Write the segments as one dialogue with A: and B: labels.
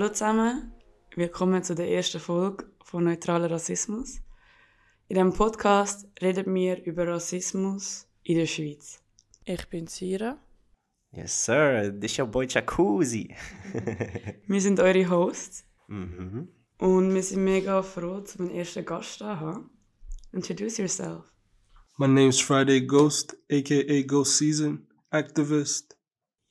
A: Hallo zusammen, willkommen zu der ersten Folge von Neutraler Rassismus. In diesem Podcast reden wir über Rassismus in der Schweiz. Ich bin Sira.
B: Yes, sir. This is your boy Jacuzzi.
A: wir sind eure Hosts.
B: Mhm.
A: Und wir sind mega froh, zu meinem ersten Gast zu haben. Introduce yourself.
C: My name's Friday Ghost, aka Ghost Season, Activist.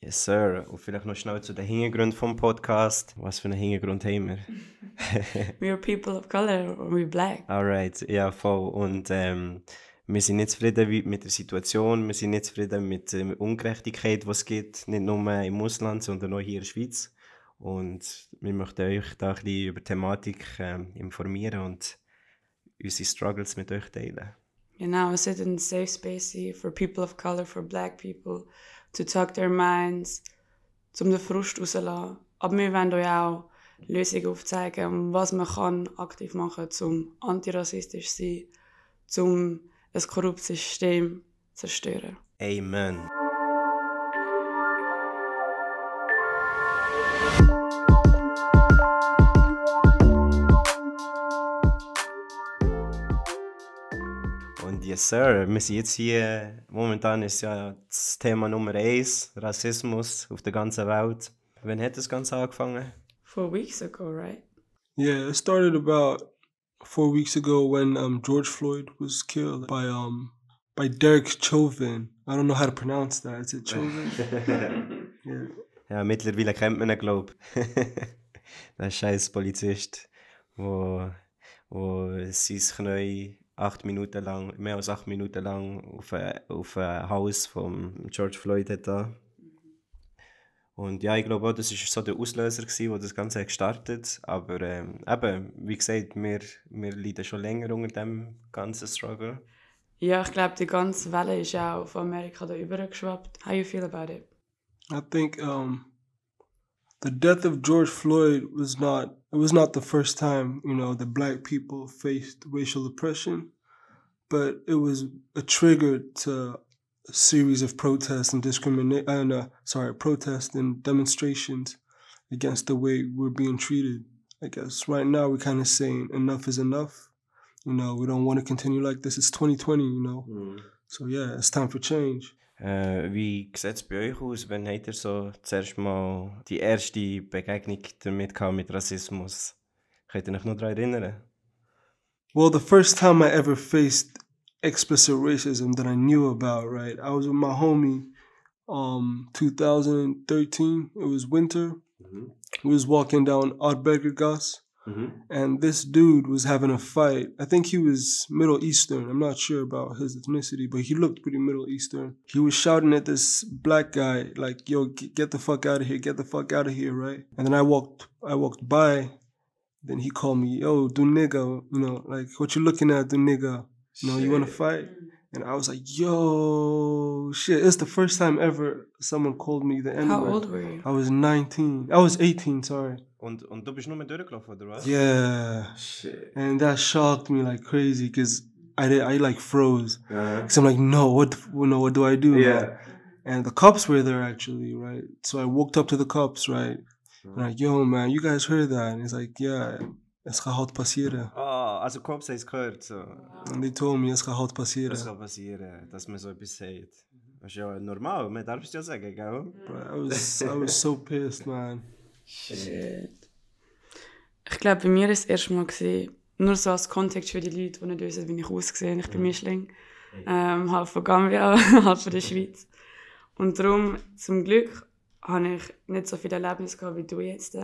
B: Yes, sir. Und vielleicht noch schnell zu den Hintergründen vom Podcast. Was für einen Hintergrund haben wir?
A: we are people of color, or we black.
B: Alright, ja, voll. Und ähm, wir sind nicht zufrieden mit der Situation, wir sind nicht zufrieden mit der Ungerechtigkeit, die es gibt, nicht nur im Ausland, sondern auch hier in der Schweiz. Und wir möchten euch da ein bisschen über die Thematik ähm, informieren und unsere Struggles mit euch teilen.
A: Genau, es soll ein safe space sein for people of color, for black people, to talk their minds, um den Frust rauszulassen. Aber wir wollen euch auch Lösungen aufzeigen, was man kann aktiv machen kann, um antirassistisch zu sein, um ein korruptes System zu zerstören.
B: Amen. Yes, Sir, wir sind jetzt hier, momentan ist ja das Thema Nummer eins, Rassismus auf der ganzen Welt. Wann hat das Ganze angefangen?
A: Four weeks ago, right?
C: Yeah, it started about four weeks ago when um, George Floyd was killed by um by Derek Chauvin. I don't know how to pronounce that. Is it Chauvin?
B: yeah. Ja, mittlerweile kennt man ihn, glaube ich. der scheiß Polizist, wo, wo sein Knie acht Minuten lang, mehr als acht Minuten lang auf ein, auf ein Haus von George Floyd hat da. Und ja, ich glaube auch, das war so der Auslöser, gewesen, wo das Ganze gestartet hat. Aber ähm, eben, wie gesagt, wir, wir leiden schon länger unter dem ganzen Struggle.
A: Ja, ich glaube, die ganze Welle ist auch von Amerika da übergeschwappt. How you feel about it?
C: I think um, the death of George Floyd was not it was not the first time you know that black people faced racial oppression, but it was a trigger to a series of protests and discrimination. Uh, uh, sorry, protests and demonstrations against the way we're being treated. I guess right now we're kind of saying enough is enough. You know, we don't want to continue like this. It's 2020, you know. Mm. So yeah, it's time for change.
B: Äh, wie sieht es bei euch aus? Wann habt ihr so zuerst mal die erste Begegnung damit gehabt, mit Rassismus? Könnt ihr euch noch daran erinnern?
C: Well, the first time I ever faced explicit racism that I knew about, right? I was with my homie um 2013. It was winter. Mm-hmm. We was walking down Ardberger Gas. Mm-hmm. And this dude was having a fight. I think he was Middle Eastern. I'm not sure about his ethnicity, but he looked pretty Middle Eastern. He was shouting at this black guy, like, "Yo, get the fuck out of here! Get the fuck out of here!" Right? And then I walked, I walked by. Then he called me, "Yo, do nigga," you know, like, "What you looking at, do nigga?" You know, shit. you want to fight? And I was like, "Yo, shit!" It's the first time ever someone called me the N
A: How old were you?
C: I was 19. I was 18. Sorry.
B: Und, und du bist nur mit durchgelaufen, oder was?
C: Yeah. Shit. And that shocked me like crazy because I did, I like froze. Uh-huh. Cause I'm like, no, what, no, what do I do?
B: Yeah.
C: And the cops were there actually, right? So I walked up to the cops, right? Uh-huh. And like, yo, man, you guys heard that? And he's like, yeah, es kann halt passieren.
B: Ah, also Cops haben es gehört, so.
C: And they told me, es kann halt passieren.
B: Es kann passieren, dass man so etwas sagt. Das ist ja normal, man darf es ja sagen, gell?
C: Bro, I was, I was so pissed, man.
A: Shit. Ich glaube, bei mir war es das erste Mal, gewesen, nur so als Kontext für die Leute, die nicht wissen, wie ich aussehe. Ich bin Mischling, ähm, halb von Gambia, halb von der Schweiz. Und darum, zum Glück, habe ich nicht so viele Erlebnisse gehabt wie du jetzt,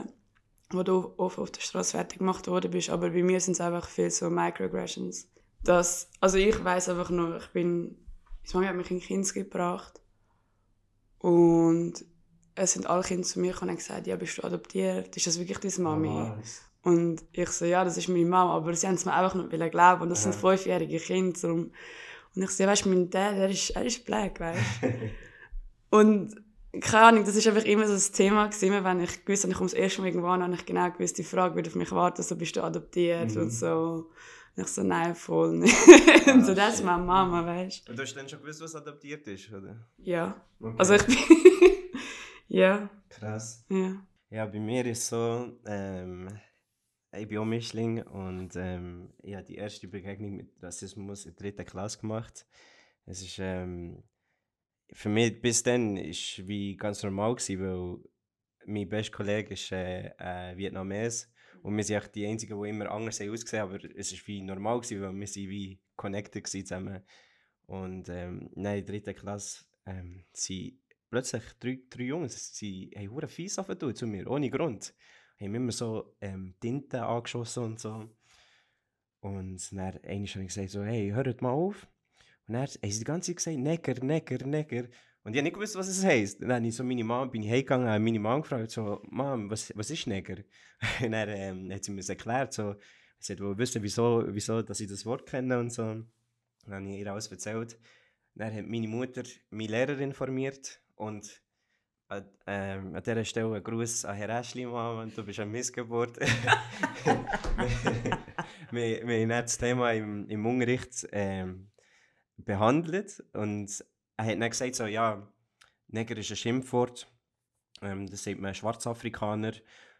A: wo du oft auf der Straße fertig gemacht worden bist. Aber bei mir sind es einfach viel so Microaggressions. Das, also ich weiß einfach nur, ich bin, meine Mama hat mich in Kindes gebracht und es sind alle Kinder zu mir gekommen und gesagt, ja, bist du adoptiert? Ist das wirklich deine Mami? Oh, und ich so, ja, das ist meine Mama, aber sie haben es mir einfach nicht glauben und das ja. sind fünfjährige Kinder. Darum. Und ich so, ja, weißt du, mein Dad, er ist, er ist black, weißt du? und keine Ahnung, das ist einfach immer so das Thema gewesen, wenn ich gewusst habe, ich komme das erste Mal irgendwo an, habe ich genau gewusst, die Frage wird auf mich warten, so, bist du adoptiert mhm. und so. Und ich so, nein, voll nicht. Ah, und so, das ist meine Mama, weißt
B: du. Und du hast dann schon gewusst, was adoptiert ist, oder?
A: Ja. Okay. Also ich bin... Ja.
B: Krass.
A: Ja.
B: Ja, bei mir ist es so, ähm, ich bin auch Mischling und ähm, ich habe die erste Begegnung mit Rassismus in der dritten Klasse gemacht. Es ist, ähm, für mich bis dann ist wie ganz normal gewesen, weil mein bester Kollege ist äh, äh, Vietnames und wir sind auch die einzigen, die immer anders ausgesehen aber es ist wie normal gewesen, weil wir sind wie connected zusammen. Und ähm, nein, in der dritten Klasse ähm, sind plötzlich drei, drei Jungs, sie haben fies aufgetan zu mir, ohne Grund. Haben immer so ähm, Tinte angeschossen und so. Und dann habe ich gesagt, so, hey, hört mal auf. Und dann haben sie die ganze Zeit gesagt, Neger, Neger, Neger. Und ich habe nicht gewusst, was es heisst. Dann habe ich so meine Mom, bin ich heimgegangen, habe meine Mom gefragt, so, Mom, was, was ist Neger? Und dann ähm, hat sie mir das erklärt, so, sie wollte wissen, wieso, wieso dass ich das Wort kenne und so. Dann habe ich ihr alles erzählt. Dann hat meine Mutter meine Lehrerin informiert und an, ähm, an dieser Stelle ein Gruß an Herr Eschlimann, du bist eine Missgeburt. wir, wir haben das Thema im, im Unterricht ähm, behandelt und er hat dann gesagt, so, ja, Neger ist ein Schimpfwort, ähm, das sagt man Schwarzafrikaner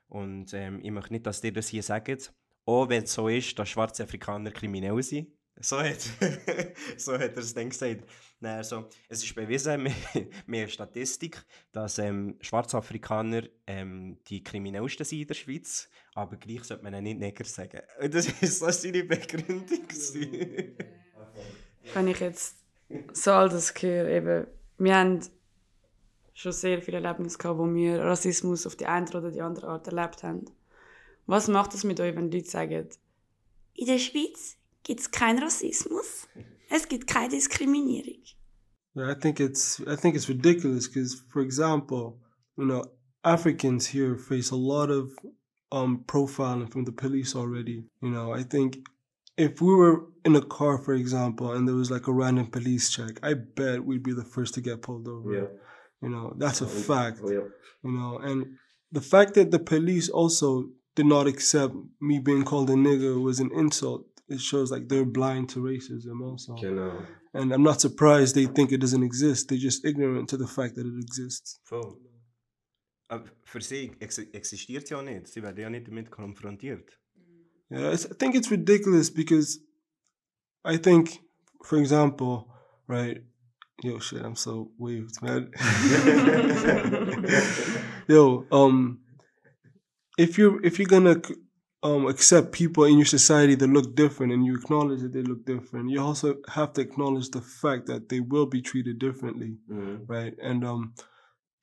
B: und ähm, ich möchte nicht, dass ihr das hier sagt, auch wenn es so ist, dass schwarze Afrikaner kriminell sind. So hat, so hat er es dann gesagt. Nein, also, es ist bewiesen, mehr Statistik, dass ähm, Schwarzafrikaner ähm, die kriminellsten sind in der Schweiz, aber gleich sollte man nicht Neger sagen. Das war so seine Begründung.
A: Wenn ich jetzt so all das höre, eben, wir haben schon sehr viele Erlebnisse gehabt, wo wir Rassismus auf die eine oder die andere Art erlebt haben. Was macht es mit euch, wenn Leute sagen, in der Schweiz gibt es keinen Rassismus. Es gibt keine Diskriminierung.
C: Yeah, I think it's I think it's ridiculous because, for example, you know, Africans here face a lot of um, profiling from the police already. You know, I think if we were in a car, for example, and there was like a random police check, I bet we'd be the first to get pulled over. Yeah. You know, that's a fact. Oh, yeah. You know, and the fact that the police also did not accept me being called a nigger was an insult it shows like they're blind to racism also. Genau. And I'm not surprised they think it doesn't exist. They're just ignorant to the fact that it exists.
B: Voll. Aber für sie ex existiert ja nicht. Sie werden ja nicht damit konfrontiert.
C: Yeah, I think it's ridiculous because I think, for example, right? Yo, shit, I'm so waved, man. Yo, um, if you're if you're gonna um, accept people in your society that look different and you acknowledge that they look different, you also have to acknowledge the fact that they will be treated differently, mm-hmm. right? And um,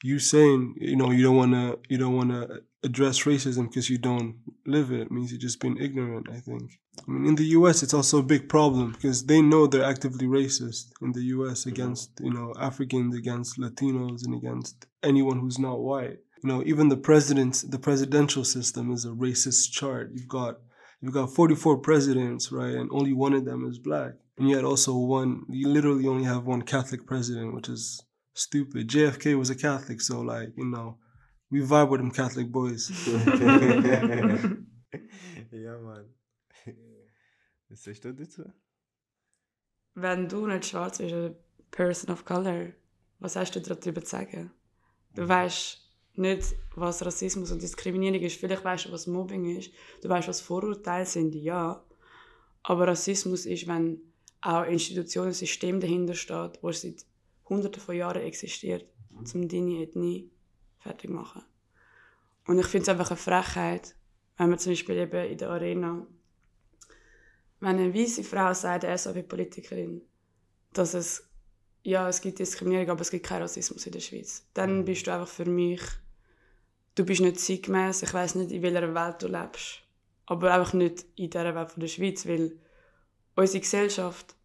C: you saying you know you don't want to you don't want to address racism because you don't live it, it means you're just being ignorant. I think. I mean, in the U.S., it's also a big problem because they know they're actively racist in the U.S. Mm-hmm. against you know Africans, against Latinos, and against anyone who's not white you know, even the president, the presidential system is a racist chart. You've got you've got 44 presidents, right, and only one of them is black. And yet also one, you literally only have one Catholic president, which is stupid. JFK was a Catholic, so like you know, we vibe with them Catholic boys.
B: ja, Mann. Was sagst du dazu?
A: Wenn du nicht schwarz bist, eine Person of Color, was hast du darüber zu sagen? Du weißt, nicht, was Rassismus und Diskriminierung ist. Vielleicht weißt du, was Mobbing ist. Du weißt, was Vorurteile sind, ja. Aber Rassismus ist, wenn auch Institutionen, ein System dahinter steht, das seit Hunderten von Jahren existiert, um deine Ethnie fertig zu machen. Und ich finde es einfach eine Frechheit, wenn man zum Beispiel eben in der Arena, wenn eine weiße Frau sagt, eine SAP-Politikerin, dass es ja, es gibt Diskriminierung, aber es gibt keinen Rassismus in der Schweiz. Dann bist du einfach für mich du bist nicht zeitgemäß, ich weiß nicht, in welcher Welt du lebst. Aber einfach nicht in dieser Welt von der Schweiz, weil unsere Gesellschaft,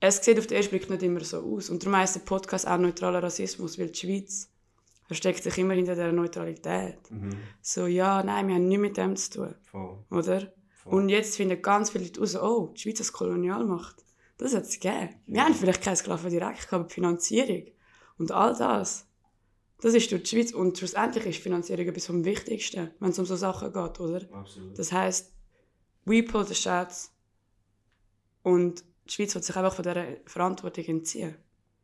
A: es sieht auf den ersten Blick nicht immer so aus. Und darum heisst der Podcast auch neutraler Rassismus, weil die Schweiz versteckt sich immer hinter dieser Neutralität. Mhm. So, ja, nein, wir haben nichts mit dem zu tun. Voll. Oder? Voll. Und jetzt finden ganz viele Leute raus, oh, die Schweiz als Kolonialmacht. Das hat es gegeben. Wir ja. haben vielleicht keine Sklaven direkt, aber die Finanzierung und all das das ist durch die Schweiz und schlussendlich ist Finanzierung etwas vom Wichtigsten, wenn es um so Sachen geht, oder? Absolut. Das heisst, we pull the shots und die Schweiz wird sich einfach von dieser Verantwortung entziehen,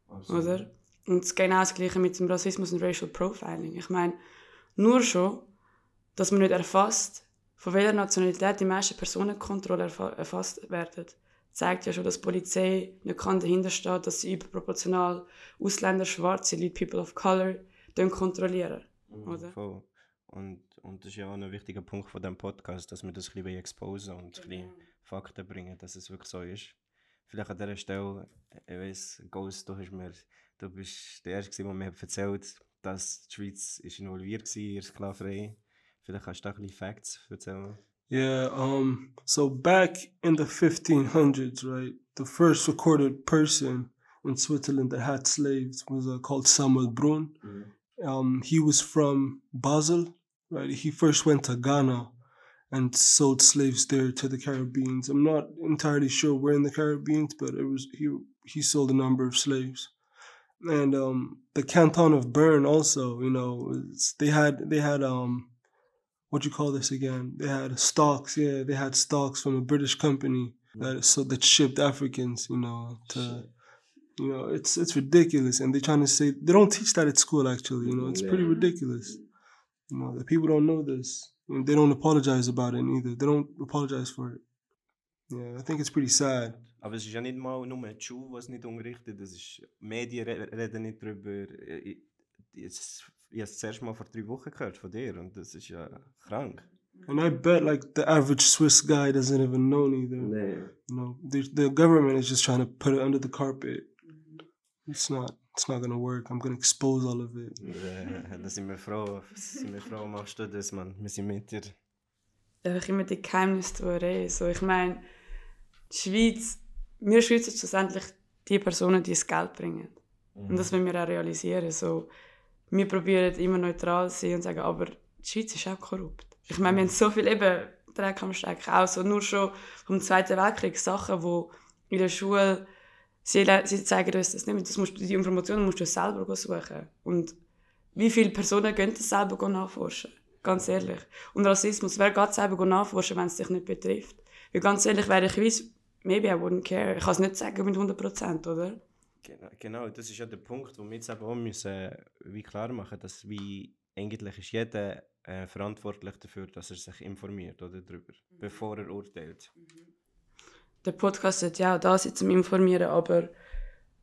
A: Absolut. oder? Und genau das Gleiche mit dem Rassismus und Racial Profiling. Ich meine, nur schon, dass man nicht erfasst, von welcher Nationalität die meisten Personenkontrollen erfasst werden, zeigt ja schon, dass die Polizei nicht kann dahinter steht, dass sie überproportional Ausländer, Schwarze, Leute, People of Color kontrollieren.
B: Mhm, oder? Voll. Und, und das ist ja auch ein wichtiger Punkt von diesem Podcast, dass wir das ein bisschen exposen und ein bisschen Fakten bringen, dass es wirklich so ist. Vielleicht an dieser Stelle, ich weiß, Ghost, du, hast mir, du bist der Erste, der mir erzählt dass die Schweiz ist involviert war in der Sklaverei. Vielleicht kannst du da ein bisschen Facts erzählen.
C: Yeah, um, so back in the 1500s, right, the first recorded person in Switzerland that had slaves was uh, called Samuel Brunn. Mm. Um, he was from Basel, right? He first went to Ghana and sold slaves there to the Caribbeans. I'm not entirely sure where in the Caribbeans, but it was he he sold a number of slaves. And um, the canton of Bern also, you know, they had they had um what you call this again? They had stocks, yeah, they had stocks from a British company that so that shipped Africans, you know, to you know, it's it's ridiculous and they're trying to say they don't teach that at school actually, you know, it's pretty ridiculous. You know, the people don't know this. And they don't apologize about it either. They don't apologize for it. Yeah, I think it's pretty sad.
B: Aber es ist ja nicht mal nur die Schule, was nicht unterrichtet. Es ist, Medien reden nicht darüber. Jetzt, ich habe es zuerst mal vor drei Wochen gehört von dir und das ist ja krank.
C: And I bet like the average Swiss guy doesn't even know neither. Nee. You know, the, the government is just trying to put it under the carpet. It's not. It's not gonna work. I'm gonna expose all of it.
B: Ja, da sind wir froh. Sind wir froh, machst du das, Mann. Wir sind mit dir.
A: Einfach immer die Geheimnistuerei. So, ich meine, die Schweiz, wir schützen schlussendlich die Personen, die das Geld bringen. Mhm. Und das wollen wir auch realisieren. So, wir probieren immer neutral zu sein und sagen, aber die Schweiz ist auch korrupt. Ich meine, wir haben so viel eben Dreck am Stecken. Auch so nur schon vom Zweiten Weltkrieg Sachen, die in der Schule sie, sie zeigen uns das nicht. Das musst, die Informationen musst du selber suchen. Und wie viele Personen gehen das selber nachforschen? Ganz ehrlich. Und Rassismus, wer geht selber nachforschen, wenn es dich nicht betrifft? Weil ganz ehrlich, wäre ich weiss, maybe I wouldn't care. Ich kann es nicht sagen mit 100%, oder?
B: Genau, genau, das ist ja der Punkt, wo wir jetzt eben auch müssen, wie klar machen dass wie eigentlich ist jeder äh, verantwortlich dafür, dass er sich informiert oder darüber, mhm. bevor er urteilt. Mhm.
A: Der Podcast ist ja auch da zum Informieren, aber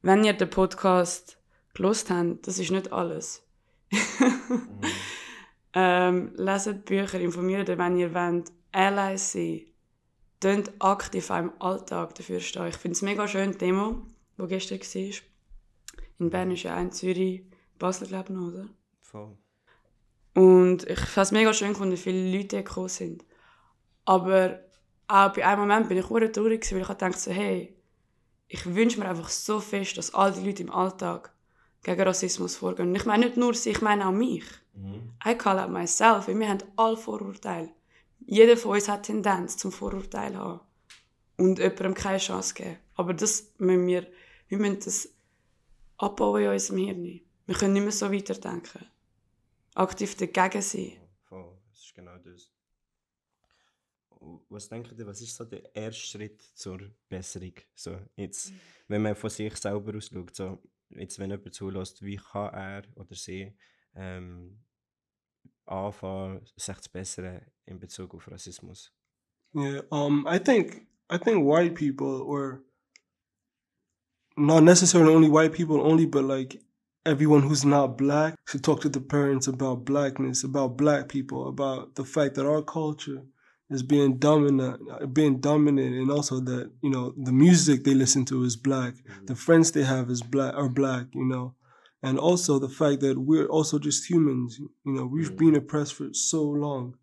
A: wenn ihr den Podcast gelost habt, das ist nicht alles. mhm. ähm, leset Bücher, informiert euch, wenn ihr wollt, Allies sein Tönt aktiv auch im Alltag dafür stehen. Ich finde es mega schön, die Demo, die gestern war. In Bern ist ja ein Zürich, Basel, glaube ich, noch, oder?
B: Voll.
A: Und ich fand es mega schön, wie viele Leute gekommen sind. Aber auch bei einem Moment bin ich sehr traurig, weil ich dachte so, hey, ich wünsche mir einfach so fest, dass all die Leute im Alltag gegen Rassismus vorgehen. Und ich meine nicht nur sie, ich meine auch mich. Mhm. I call out myself, weil wir haben alle Vorurteile. Jeder von uns hat Tendenz zum Vorurteil haben und jemandem keine Chance geben. Aber das müssen wir, wir müssen das abbauen in unserem Hirn. Wir können nicht mehr so weiterdenken. Aktiv dagegen sein.
B: Voll, das ist genau das. Was denkt ihr, was ist so der erste Schritt zur Besserung? So, jetzt, wenn man von sich selber ausschaut, so, jetzt, wenn jemand zulässt, wie kann er oder sie ähm, anfangen, sich zu bessern in Bezug auf Rassismus?
C: Yeah, um, I think I think white people or not necessarily only white people only, but like everyone who's not black should talk to the parents about blackness, about black people, about the fact that our culture is being dominant, being dominant, and also that you know the music they listen to is black, mm-hmm. the friends they have is black are black, you know, and also the fact that we're also just humans. You know, we've mm. been oppressed for so long,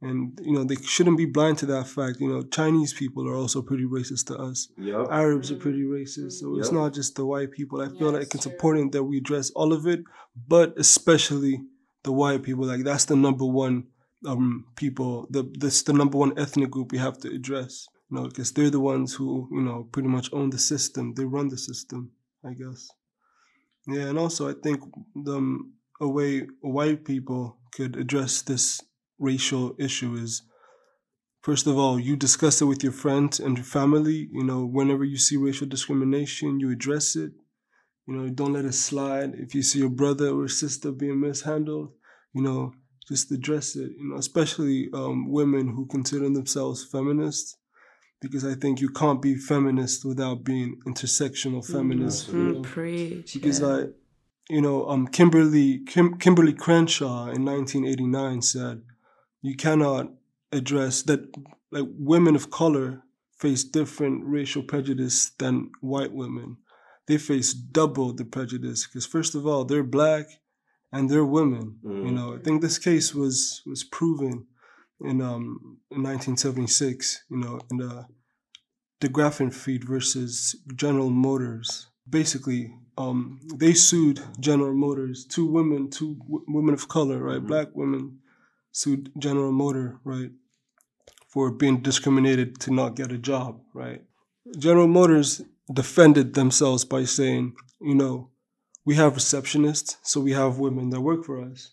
C: and you know they shouldn't be blind to that fact. You know, Chinese people are also pretty racist to us. Yep. Arabs are pretty racist, so yep. it's not just the white people. I feel like it's important that we address all of it, but especially the white people. Like that's the number one um people. The that's the number one ethnic group we have to address. You know, because they're the ones who you know pretty much own the system. They run the system. I guess. Yeah, and also I think the a way white people could address this racial issue is first of all, you discuss it with your friends and your family. You know, whenever you see racial discrimination, you address it. You know, don't let it slide. If you see your brother or sister being mishandled, you know, just address it. You know, especially um, women who consider themselves feminists, because I think you can't be feminist without being intersectional feminist.
A: Mm,
C: you know?
A: preach.
C: because
A: yeah.
C: like you know um kimberly Kim, kimberly crenshaw in 1989 said you cannot address that like women of color face different racial prejudice than white women they face double the prejudice because first of all they're black and they're women you know i think this case was was proven in um in 1976 you know in the the Grafenfried versus General Motors. Basically, um, they sued General Motors. Two women, two w- women of color, right? Black women sued General Motor, right, for being discriminated to not get a job, right? General Motors defended themselves by saying, you know, we have receptionists, so we have women that work for us.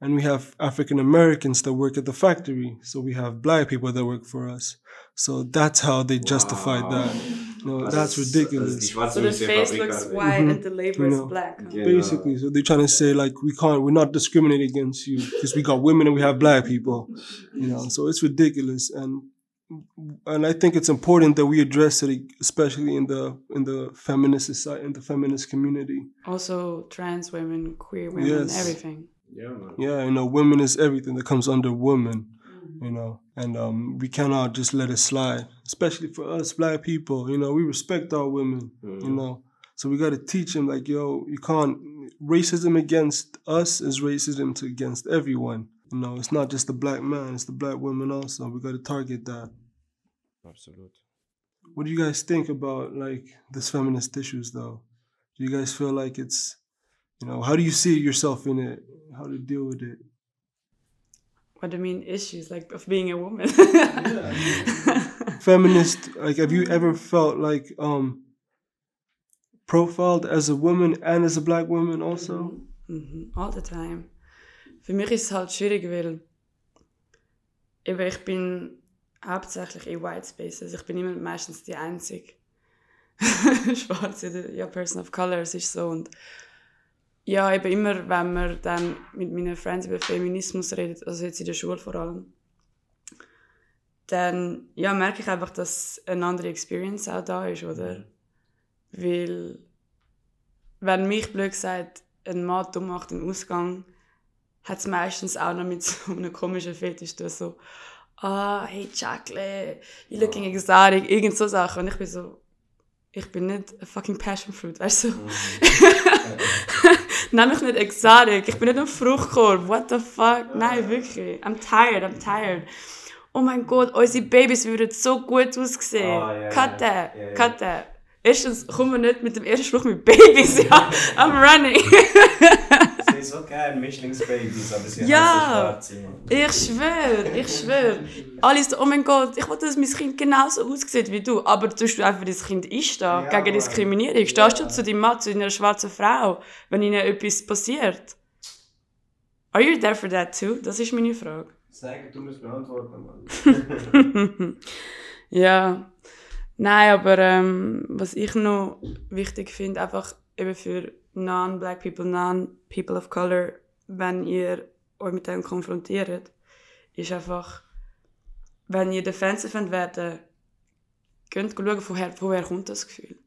C: And we have African Americans that work at the factory, so we have black people that work for us. So that's how they justified that. No, that's ridiculous.
A: so the face looks white and the mm-hmm. labor is
C: No.
A: black. huh?
B: Yeah.
C: Basically, so they're trying to say like we can't, we're not discriminating against you because we got women and we have black people, you know. So it's ridiculous, and and I think it's important that we address it, especially in the in the feminist society, in the feminist community.
A: Also, trans women, queer women,
C: Yes.
A: everything.
B: Yeah, man.
C: Yeah, you know, women is everything that comes under woman, you know, and um, we cannot just let it slide, especially for us black people. You know, we respect our women, you know, so we got to teach them like, yo, you can't racism against us is racism to against everyone. You know, it's not just the black man; it's the black woman also. We got to target that.
B: Absolut.
C: What do you guys think about like this feminist issues, though? Do you guys feel like it's, you know, how do you see yourself in it? How to deal with it?
A: What do you mean issues like of being a woman? Yeah.
C: feminist like have you ever felt like um profiled as a woman and as a black woman also
A: Mhm, all the time. Für mich ist es halt schwierig, weil eben ich bin hauptsächlich in White Spaces. Ich bin immer meistens die einzige Schwarze, ja, Person of Color, es ist so. Und ja, eben immer, wenn man dann mit meinen Friends über Feminismus redet, also jetzt in der Schule vor allem, dann ja, merke ich einfach, dass eine andere Experience auch da ist, oder? Weil, wenn mich blöd gesagt ein Mann dumm macht im Ausgang, hat es meistens auch noch mit so einem komischen Fetisch zu so «Ah, hey Jacqueline, you looking exotic», irgend so Sachen. Und ich bin so, ich bin nicht a fucking passion fruit, weißt du? Nenn mich nicht exotic, ich bin nicht ein Fruchtkorb, what the fuck? Nein, wirklich, I'm tired, I'm tired. Oh mein Gott, unsere Babys würden so gut aussehen.
B: Ah, ja,
A: cut that,
B: Ja, ja.
A: cut that. Erstens, kommen wir nicht mit dem ersten Spruch mit Babys, ja, I'm running.
B: Ist so gerne Mischlingsbabys, aber sie
A: Ja.
B: haben so schwarze, Mann.
A: Ich schwöre, ich schwöre. Alle so, oh mein Gott, ich will, dass mein Kind genauso aussieht wie du. Aber tust du einfach das Kind einstehen
B: Ja,
A: gegen. Diskriminierung? Stehst du zu deinem Mann, zu deiner schwarzen Frau, wenn ihnen etwas passiert? Are you there for that too? Das ist meine Frage.
B: Sag, du musst beantworten, Mann.
A: Ja. Nein, aber ähm, was ich noch wichtig finde, einfach eben für non-black people, non-people of color, wenn ihr euch mit dem konfrontiert, ist einfach, wenn ihr defensive werden könnt schauen, woher, woher kommt das Gefühl.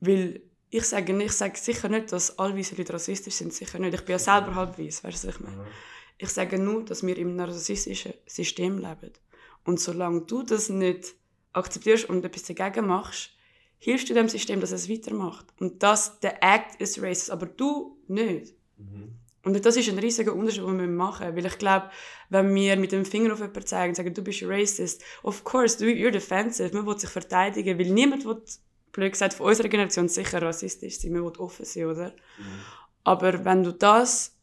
A: Weil ich sage, nicht, ich sage sicher nicht, dass alle weiße Leute rassistisch sind, sicher nicht. Ich bin ja selber halb weiß, weißt du, was ich meine? Ich sage nur, dass wir in einem rassistischen System leben. Und solange du das nicht akzeptierst und etwas dagegen machst, hilfst du dem System, dass es weitermacht. Und das, der Act ist racist, aber du nicht. Und das ist ein riesiger Unterschied, den wir machen. Weil ich glaube, wenn wir mit dem Finger auf jemanden zeigen und sagen, du bist racist, of course, du, you're defensive, man will sich verteidigen, weil niemand will, blöd gesagt, von unserer Generation sicher rassistisch sein, man will offen sein, oder? Aber wenn du das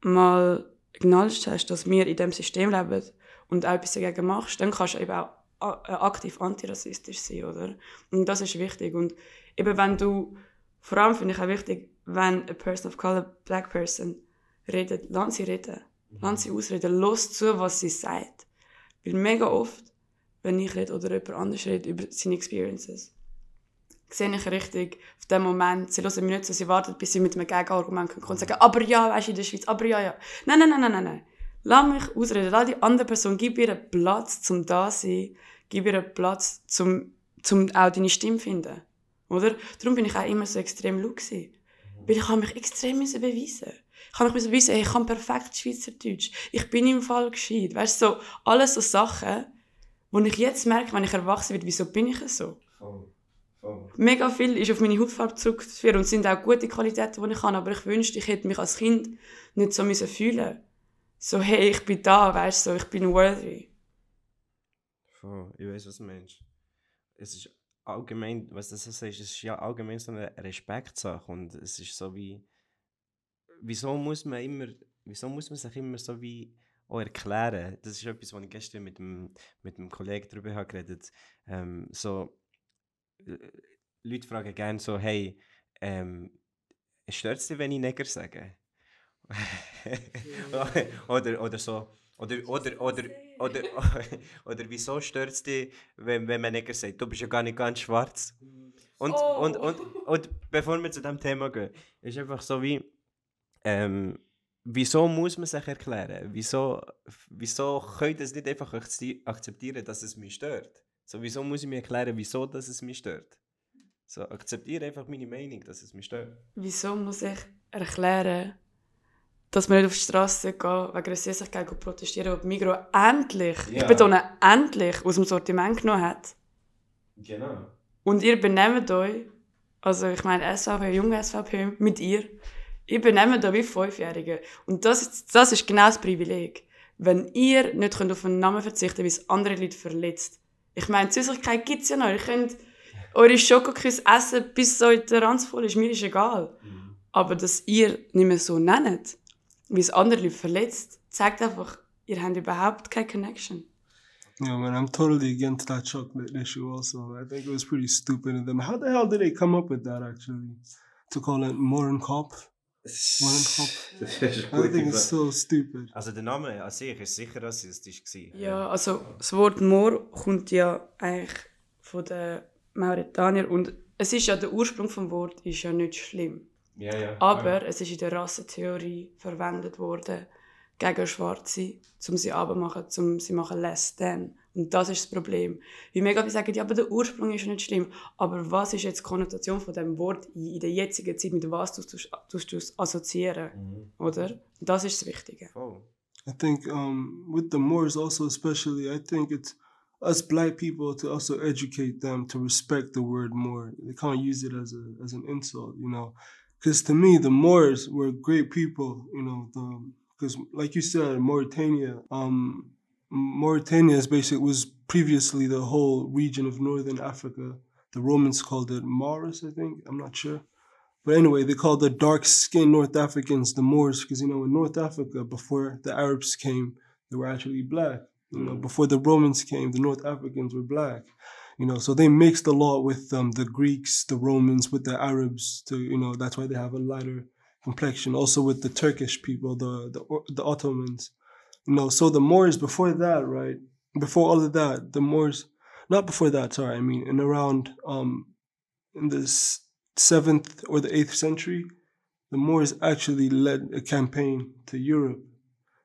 A: mal acknowledged hast, dass wir in diesem System leben und auch etwas dagegen machst, dann kannst du eben auch aktiv antirassistisch sein, oder? Und das ist wichtig. Und eben wenn du, vor allem finde ich auch wichtig, wenn a person of color, black person, redet, lass sie reden. Lass sie ausreden. Los zu, was sie sagt. Weil mega oft, wenn ich rede oder jemand anders redet über seine Experiences, sehe ich richtig auf dem Moment, sie hören mich nicht so, sie warten, bis sie mit einem Gegenargument kommen und sagen, aber ja, weißt du, in der Schweiz, aber ja, ja. Nein, nein, nein, nein, nein. Lass mich ausreden. Lass die andere Person, gib ihr Platz zum da sein. Gib ihr einen Platz zum, zum auch deine Stimme finden. Oder? Darum bin ich auch immer so extrem laut gewesen. Weil ich habe mich extrem müssen beweisen. Ich habe mich beweisen, hey, ich kann perfekt Schweizerdeutsch. Ich bin im Fall gescheit. Weißt du, so, alles so Sachen, wo ich jetzt merke, wenn ich erwachsen werde, wieso bin ich so?
B: Voll. Voll.
A: Mega viel ist auf meine Hautfarbe zurückzuführen und sind auch gute Qualitäten, die ich habe, aber ich wünschte, ich hätte mich als Kind nicht so müssen fühlen So, hey, ich bin da, weißt du, so, ich bin worthy.
B: Voll. Ich weiß, was du meinst. Es ist allgemein, was du so sagst, es ist ja allgemein so eine Respektsache und es ist so wie, wieso muss man immer, wieso muss man sich immer so wie auch erklären? Das ist etwas, was ich gestern mit dem, mit dem Kollegen darüber habe geredet. Ähm, so, äh, Leute fragen gerne so, hey, ähm, stört es dich, wenn ich Neger sage? oder, oder so, oder, oder, oder, oder, oder wieso stört es dich, wenn, wenn man Neger sagt, du bist ja gar nicht ganz schwarz? Und,
A: Oh.
B: und, und, und bevor wir zu diesem Thema gehen, ist einfach so wie, ähm, wieso muss man sich erklären? Wieso, wieso könnt ihr es nicht einfach akzeptieren, dass es mich stört? So, wieso muss ich mir erklären, wieso dass es mich stört? So, akzeptiere einfach meine Meinung, dass es mich stört.
A: Wieso muss ich erklären, dass man nicht auf die Straße gehen wegen einer Süßigkeit protestieren, die Migros endlich, ich
B: Ja.
A: betone endlich, aus dem Sortiment genommen hat.
B: Genau.
A: Und ihr benehmt euch, also ich meine SVP, junge SVP, mit ihr, ihr benehmt euch wie Fünfjährige. Und das ist, das ist genau das Privileg. Wenn ihr nicht könnt auf einen Namen verzichten könnt, weil es andere Leute verletzt. Ich meine, die Süßigkeit gibt es ja noch. Ihr könnt eure Schokoküsse essen, bis es euch der Ranz voll ist. Mir ist egal. Aber dass ihr nicht mehr so nennt, wie es andere Leute verletzt, zeigt einfach, ihr habt überhaupt keine Connection.
C: Yeah, man, I'm totally against that chocolate issue. Also, I think it was pretty stupid of them. How the hell did they come up with that actually? To call it Mohrenkopf? Mohrenkopf?
B: Das ist
C: I think it's so stupid.
B: Also der Name an sich ist sicher rassistisch gewesen.
A: Ja, also das Wort Moor kommt ja eigentlich von den Mauretaniern und es ist ja der Ursprung vom Wort ist ja nicht schlimm,
B: Ja, ja.
A: aber es ist in der Rassentheorie verwendet worden gegen Schwarze, um sie abzumachen, um sie machen less than. Und das ist das Problem. Wie mega viele sagen, ja, aber der Ursprung ist ja nicht schlimm. Aber was ist jetzt die Konnotation von dem Wort in in der jetzigen Zeit? Mit was tust du es assoziieren? Oder? Das ist das Wichtige.
B: Voll.
C: I think um, with the Moors also especially, I think it's us black people to also educate them to respect the word Moor. They can't use it as a as an insult, you know. Because to me, the Moors were great people, you know. the Because like you said, Mauritania, um, Mauritania is basically was previously the whole region of northern Africa. The Romans called it Maurus, I think. I'm not sure. But anyway, they called the dark skinned North Africans the Moors because, you know, in North Africa, before the Arabs came, they were actually black. You know, before the Romans came, the North Africans were black. You know, so they mixed a lot with um, the Greeks, the Romans, with the Arabs. To you know, that's why they have a lighter complexion. Also with the Turkish people, the the, the Ottomans. You know, so the Moors before that, right? Before all of that, the Moors, not before that. Sorry, I mean, in around um, in the seventh or the eighth century, the Moors actually led a campaign to Europe.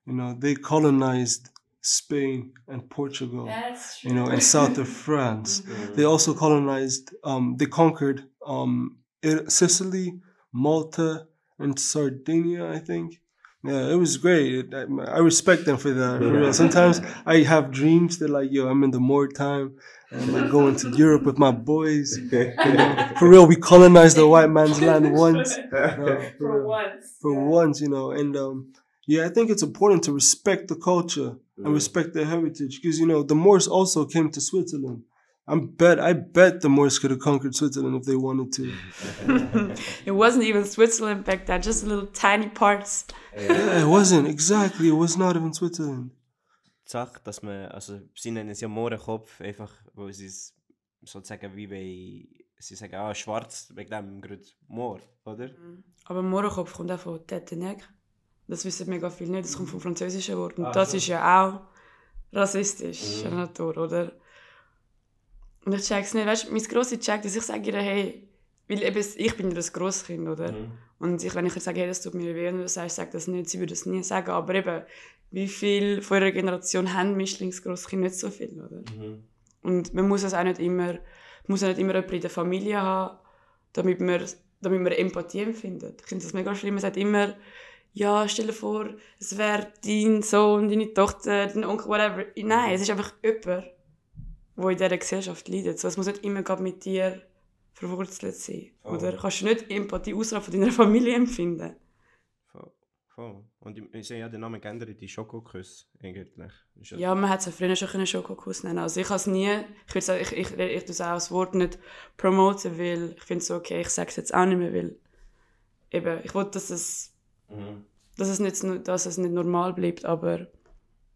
C: You know, they colonized Spain and Portugal.
A: That's
C: You know, and south of France. They also colonized. Um, they conquered um, Sicily, Malta, and Sardinia. I think. Yeah, it was great. I, I respect them for that. For real. Sometimes I have dreams that like, yo, I'm in the more time and I'm like going to Europe with my boys. You know, for real, we colonized the white man's land once. No, for real
A: once.
C: for once, you know. And um, yeah, I think it's important to respect the culture and respect their heritage because you know the Moors also came to Switzerland. I bet I bet the Moors could have conquered Switzerland if they wanted to.
A: It wasn't even Switzerland back then, just little tiny parts.
C: Yeah, it wasn't exactly. It was not even Switzerland.
B: Die Sache, dass man, also sie nennen es ja Mohrenkopf, einfach weil sie es sozusagen wie bei, sie sagen, ah, schwarz, wegen dem Grund Moor, oder?
A: Aber Mohrenkopf kommt auch von Tetenegg. Das wissen mega viele nicht, das kommt vom französischen Wort. Und
B: Ah,
A: das
B: so.
A: ist ja auch rassistisch, mhm. Natur, oder? Und ich check's nicht, weißt du, mein grosser Check, dass ich sage ihr, hey, weil eben, ich bin ja das Grosskind, oder? Mhm. Und ich, wenn ich jetzt sage, hey, das tut mir weh, und du sagst, sag das nicht, sie würde es nie sagen, aber eben, wie viele von ihrer Generation haben Mischlingsgrosskinder? Nicht so viel, oder? Mhm. Und man muss es auch nicht immer, muss auch nicht immer jemanden in der Familie haben, damit man, damit man Empathie empfindet. Ich finde das mega schlimm. Man sagt immer, ja, stell dir vor, es wäre dein Sohn, deine Tochter, dein Onkel, whatever. Nein, es ist einfach jemand, der in dieser Gesellschaft leidet. So, es muss nicht immer mit dir verwurzelt sein. Oh. Oder kannst du nicht Empathie außerhalb von deiner Familie empfinden.
B: Voll. Voll. Und ich sehe ja den Namen geändert in Schokokuss eigentlich.
A: Ja, man hat es ja früher schon einen Schokokuss nennen Also ich habe es nie, ich würde sagen, ich, ich, ich, ich das auch das Wort nicht promoten, weil ich finde es so, okay, ich sage es jetzt auch nicht mehr, weil eben, ich wollte, dass es, mhm. dass es, nicht, dass es nicht normal bleibt, aber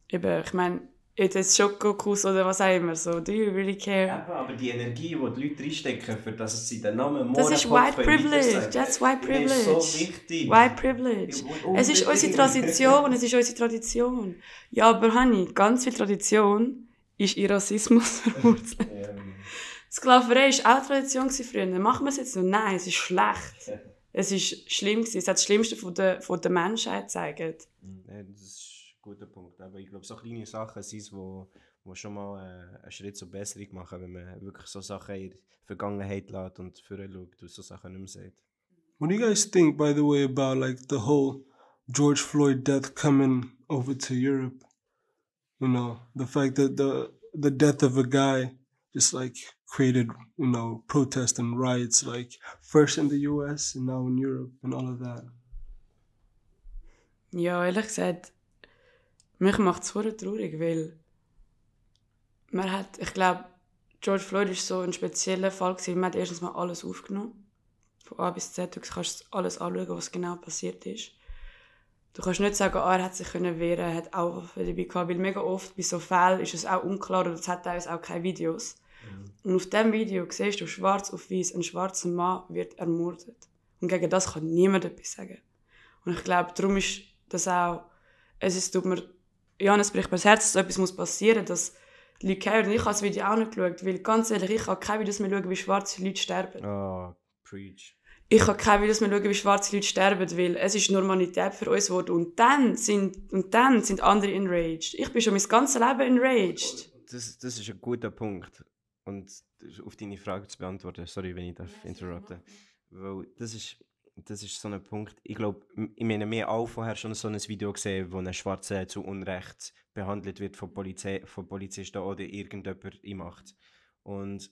A: eben, ich meine, jetzt Schokokuss oder was auch immer, so, do you really care?
B: Ja, aber die Energie, die die Leute reinstecken, für dass sie den Namen
A: Das ist White Privilege, that's White Privilege.
B: Das ist so wichtig.
A: White Privilege. Es ist unsere Tradition, es ist unsere Tradition. Ja, aber Honey, ganz viel Tradition ist in Rassismus verwurzelt. Sklaverei war auch Tradition früher. Machen wir es jetzt noch? Nein, es ist schlecht. Es ist schlimm Es hat das Schlimmste von der, von der Menschheit gezeigt.
B: Ja, guter Punkt. Aber ich glaube, so kleine Sachen sind es, wo, wo schon mal äh, einen Schritt zur Besserung machen, wenn man wirklich so Sachen in der Vergangenheit lässt und vorher schaut und so Sachen nicht mehr sieht.
C: What do you guys think, by the way, about like the whole George Floyd death coming over to Europe? You know, the fact that the the death of a guy just like created, you know, protests and riots, like first in the US and now in Europe and all of that.
A: Ja, ehrlich gesagt, mich macht es traurig, weil man hat, ich glaube, George Floyd ist so ein spezieller Fall gewesen. Man hat erstens mal alles aufgenommen. Von A bis Z. Du kannst alles anschauen, was genau passiert ist. Du kannst nicht sagen, ah, er hat sich können wehren, er hat auch Waffen dabei gehabt, weil mega oft bei so Fällen ist es auch unklar oder es hat teilweise auch keine Videos. Und auf diesem Video siehst du schwarz auf weiß, ein schwarzer Mann wird ermordet. Und gegen das kann niemand etwas sagen. Und ich glaube, darum ist das auch, es ist, tut mir ja, es bricht mir das Herz, dass so etwas muss passieren muss, dass die Leute hören. Und ich habe das Video auch nicht geschaut, weil ganz ehrlich, ich kann keine Videos mehr schauen, wie schwarze Leute sterben.
B: Oh, preach.
A: Ich kann keine Videos mehr schauen, wie schwarze Leute sterben, weil es ist Normalität für uns geworden. Und dann sind, und dann sind andere enraged. Ich bin schon mein ganzes Leben enraged.
B: Das, das ist ein guter Punkt. Und auf deine Frage zu beantworten, sorry, wenn ich das interrupte. Weil das ist das ist so ein Punkt. Ich glaube, ich meine, wir haben auch vorher schon so ein Video gesehen, wo ein Schwarzer zu Unrecht behandelt wird von, Polizei, von Polizisten oder irgendjemand in Macht. Und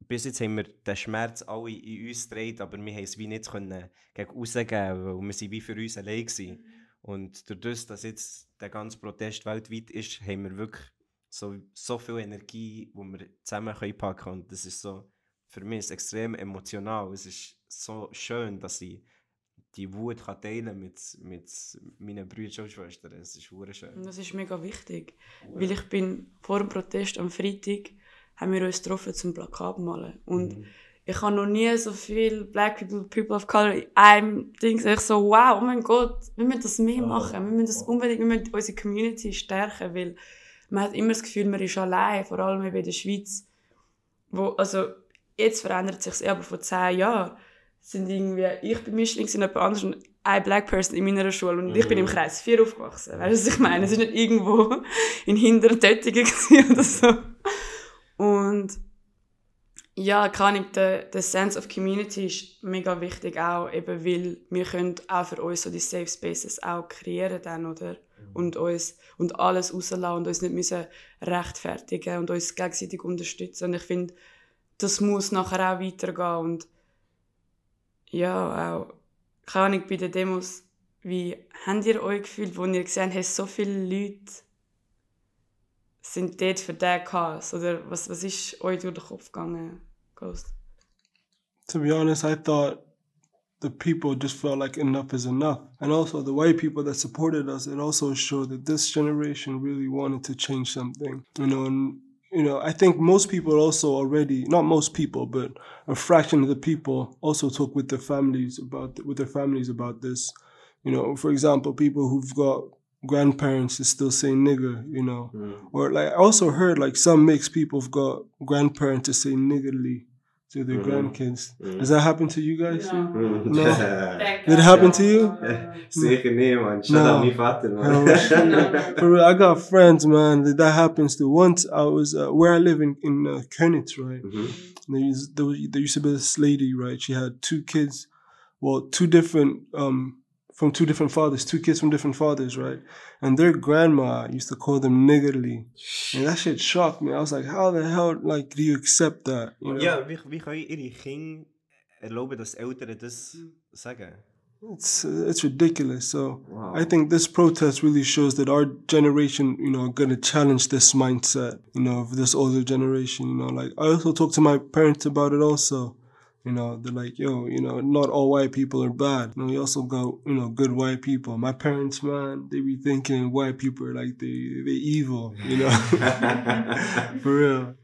B: bis jetzt haben wir den Schmerz alle in uns gedreht, aber wir haben es wie nicht können gegen rausgeben, weil wir sind wie für uns allein waren. Mhm. Und dadurch, dass jetzt der ganze Protest weltweit ist, haben wir wirklich so, so viel Energie, die wir zusammen packen können. Und das ist so, für mich ist extrem emotional. Es ist so schön, dass ich die Wut kann teilen mit, mit meinen Brüdern und Schwestern. Es ist schön.
A: Das ist mega wichtig. Ja. Weil ich bin vor dem Protest am Freitag haben wir uns getroffen zum Plakat malen. Und mhm. ich habe noch nie so viel Black People, People of Color in einem Ding Ich so, wow, oh mein Gott, wir müssen das mehr machen. Wir müssen das unbedingt, wir müssen unsere Community stärken, weil man hat immer das Gefühl, man ist allein, vor allem in der Schweiz. Wo, also, jetzt verändert sich es aber vor zehn Jahren sind irgendwie, ich bin Mischling, sind jemand anderes und eine Black Person in meiner Schule und ich bin im mhm. Kreis 4 aufgewachsen. Weißt du, was ich meine? Es war nicht irgendwo in hinteren Töttingen oder so. Und ja, kann ich, der, der Sense of Community ist mega wichtig auch, eben weil wir können auch für uns so die Safe Spaces auch kreieren dann, oder? Mhm. Und uns, und alles rauslassen und uns nicht müssen rechtfertigen und uns gegenseitig unterstützen. Und ich finde, das muss nachher auch weitergehen und ja, auch, keine Ahnung, bei den Demos, wie habt ihr euch gefühlt, wo ihr gesehen habt, so viele Leute sind dort für den Chaos? Oder was, was ist euch durch den Kopf gegangen, Ghost?
C: To be honest, I thought the people just felt like enough is enough. And also the white people that supported us, it also showed that this generation really wanted to change something. You know, and you know, I think most people also already, not most people, but a fraction of the people also talk with their families about with their families about this. You know, for example, people who've got grandparents that still say nigger, you know, mm. or like I also heard like some mixed people have got grandparents that say niggerly to their
B: Mhm.
C: grandkids.
B: Mhm.
C: Does that happen to you guys?
A: No.
C: No.
B: No.
C: Did it happen to you?
B: Sicher nicht, man. Shout
C: No.
B: out mein Vater,
C: Oh,
B: man.
C: For real, I got friends, man. That, that happens to. Once I was uh, where I live in in uh, Königs, right?
B: Mhm.
C: There used, there, was, there used to be this lady, right? She had two kids, well, two different, um, from two different fathers, two kids from different fathers, right? And their grandma used to call them niggerly. And that shit shocked me. I was like, how the hell, like, do you accept that? You know?
B: Ja, wie, wie können ihre Kinder erlauben, dass Eltern das sagen?
C: It's, uh, it's ridiculous. So
B: Wow.
C: I think this protest really shows that our generation, you know, are going to challenge this mindset, you know, of this older generation, you know, like I also talked to my parents about it also. You know, they're like, yo, you know, not all white people are bad. You know, you also got, you know, good white people. My parents, man, they be thinking white people are like they they evil, you know. For real.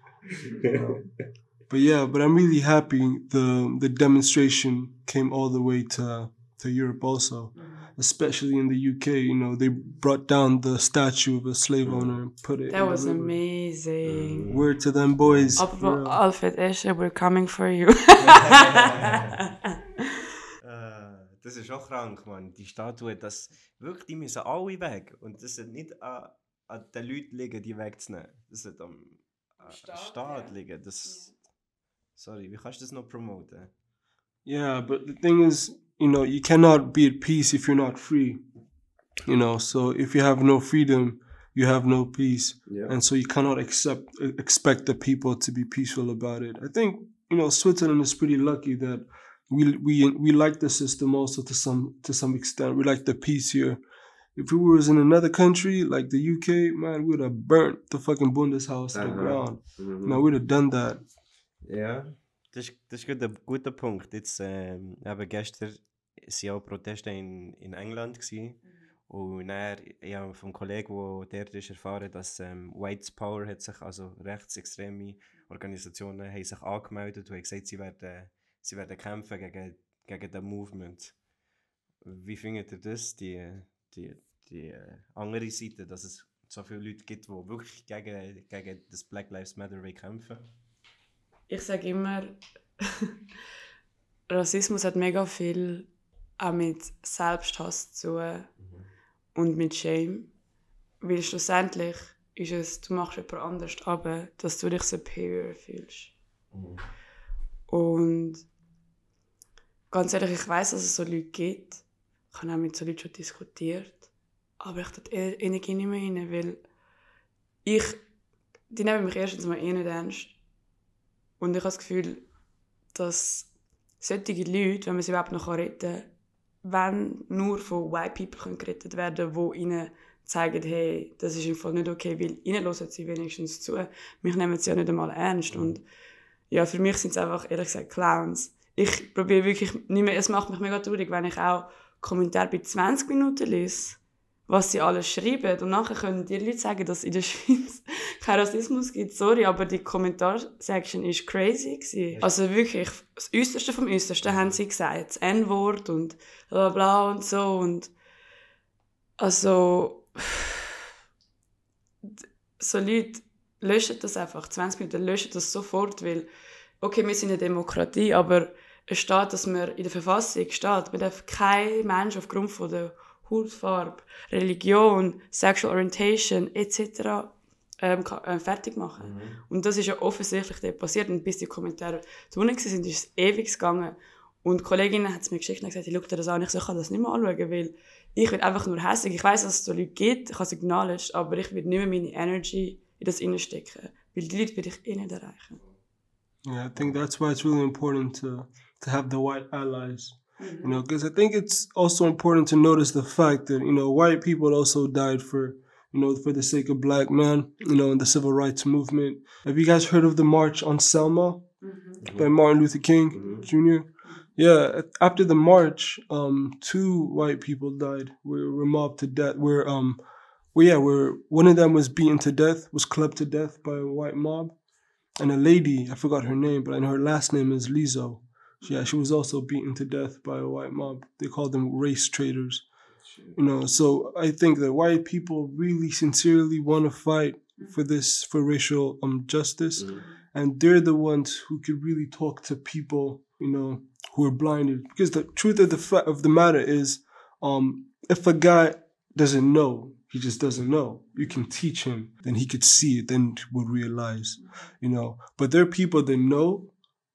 C: But yeah, but I'm really happy the the demonstration came all the way to to Europe also, mm-hmm. Especially in the UK. You know, they brought down the statue of a slave mm. owner and put it.
A: That
C: in
A: was
C: river.
A: amazing.
C: Uh, word to them boys. for
A: Apropos. Alfred Escher, we're coming for you.
B: Äh, das ist auch krank, man. Die Statue, das wirklich, die müssen alle weg. Und das sollte nicht an, an den Leuten liegen, die wegzunehmen. Das sollte am am
A: Staat,
B: Staat,
A: ja.
B: liegen. Das, sorry, wie kannst du das noch promoten?
C: Yeah, but the thing is, you know, you cannot be at peace if you're not free. You know, so if you have no freedom, you have no peace.
B: Ja.
C: and so you cannot accept expect the people to be peaceful about it. I think you know Switzerland is pretty lucky that we we we like the system also to some to some extent. We like the peace here. If we was in another country like the UK, man, we would have burnt the fucking Bundeshaus to the
B: Uh-huh.
C: ground.
B: Mhm.
C: Man, we'd have done that.
B: Ja, das ist, das ist gut ein guter Punkt. Jetzt, ähm, eben gestern waren auch Proteste in, in England. Gewesen. Und dann, ich habe vom Kollegen, der dort ist, erfahren, dass ähm, Whites Power hat sich, also rechtsextreme Organisationen, haben sich angemeldet und haben gesagt, sie werden, sie werden kämpfen gegen, gegen das Movement. Wie findet ihr das, die, die, die äh, andere Seite, dass es so viele Leute gibt, die wirklich gegen, gegen das Black Lives Matter kämpfen
A: ich sage immer, Rassismus hat mega viel auch mit Selbsthass zu tun und mit Shame. Weil schlussendlich ist es, du machst jemand anders aber dass du dich superior fühlst. Und ganz ehrlich, ich weiß, dass es so Leute gibt. Ich habe auch mit so Leuten schon diskutiert. Aber ich tue die E- Energie nicht mehr rein, weil ich, die nehmen mich erstens mal eh nicht ernst. Und ich habe das Gefühl, dass solche Leute, wenn man sie überhaupt noch retten kann, wenn nur von White People können gerettet werden die ihnen zeigen, hey, das ist im Fall nicht okay, weil ihnen hören sie wenigstens zu. Mich nehmen sie ja nicht einmal ernst. Und ja, für mich sind es einfach, ehrlich gesagt, Clowns. Ich probiere wirklich nicht mehr, es macht mich mega traurig, wenn ich auch Kommentare bei 20 Minuten lese, was sie alles schreiben. Und nachher können die Leute sagen, dass in der Schweiz kein Rassismus gibt. Sorry, aber die Kommentarsection ist crazy. Gewesen. Also wirklich, das Äußerste vom Äußersten haben sie gesagt. Das N-Wort und bla bla bla und so. Und also, so Leute löschen das einfach. 20 Minuten löschen das sofort, weil, okay, wir sind eine Demokratie, aber es steht, dass man in der Verfassung steht, man darf kein Mensch aufgrund von der Hautfarbe, Religion, Sexual Orientation etc. Ähm, äh, fertig machen. Und das ist ja offensichtlich dort passiert. Und bis die Kommentare drunter waren, ist es ewig gegangen. Und die Kollegin hat es mir geschickt und gesagt, ich schaue dir das an. Ich so, ich kann das nicht mehr anschauen, weil ich bin einfach nur hässlich. Ich weiß, dass es so Leute gibt, ich habe acknowledged, aber ich will nicht mehr meine Energy in das reinstecken. Weil die Leute will ich eh nicht erreichen.
C: Yeah, I think that's why it's really important to to have the white allies. You know, because I think it's also important to notice the fact that you know white people also died for you know for the sake of black men. You know, in the civil rights movement. Have you guys heard of the March on Selma by Martin Luther King Jr.? Yeah, after the march, um, two white people died. Were, were mobbed to death. Were um, well, yeah, where one of them was beaten to death, was clubbed to death by a white mob, and a lady, I forgot her name, but I know her last name is Lizzo. Yeah, she was also beaten to death by a white mob. They called them race traitors. You know, so I think that white people really sincerely want to fight for this for racial um justice, and they're the ones who could really talk to people, you know, who are blinded. Because the truth of the fa- of the matter is, um, if a guy doesn't know, he just doesn't know. You can teach him, then he could see it, then would realize, you know. But there are people that know,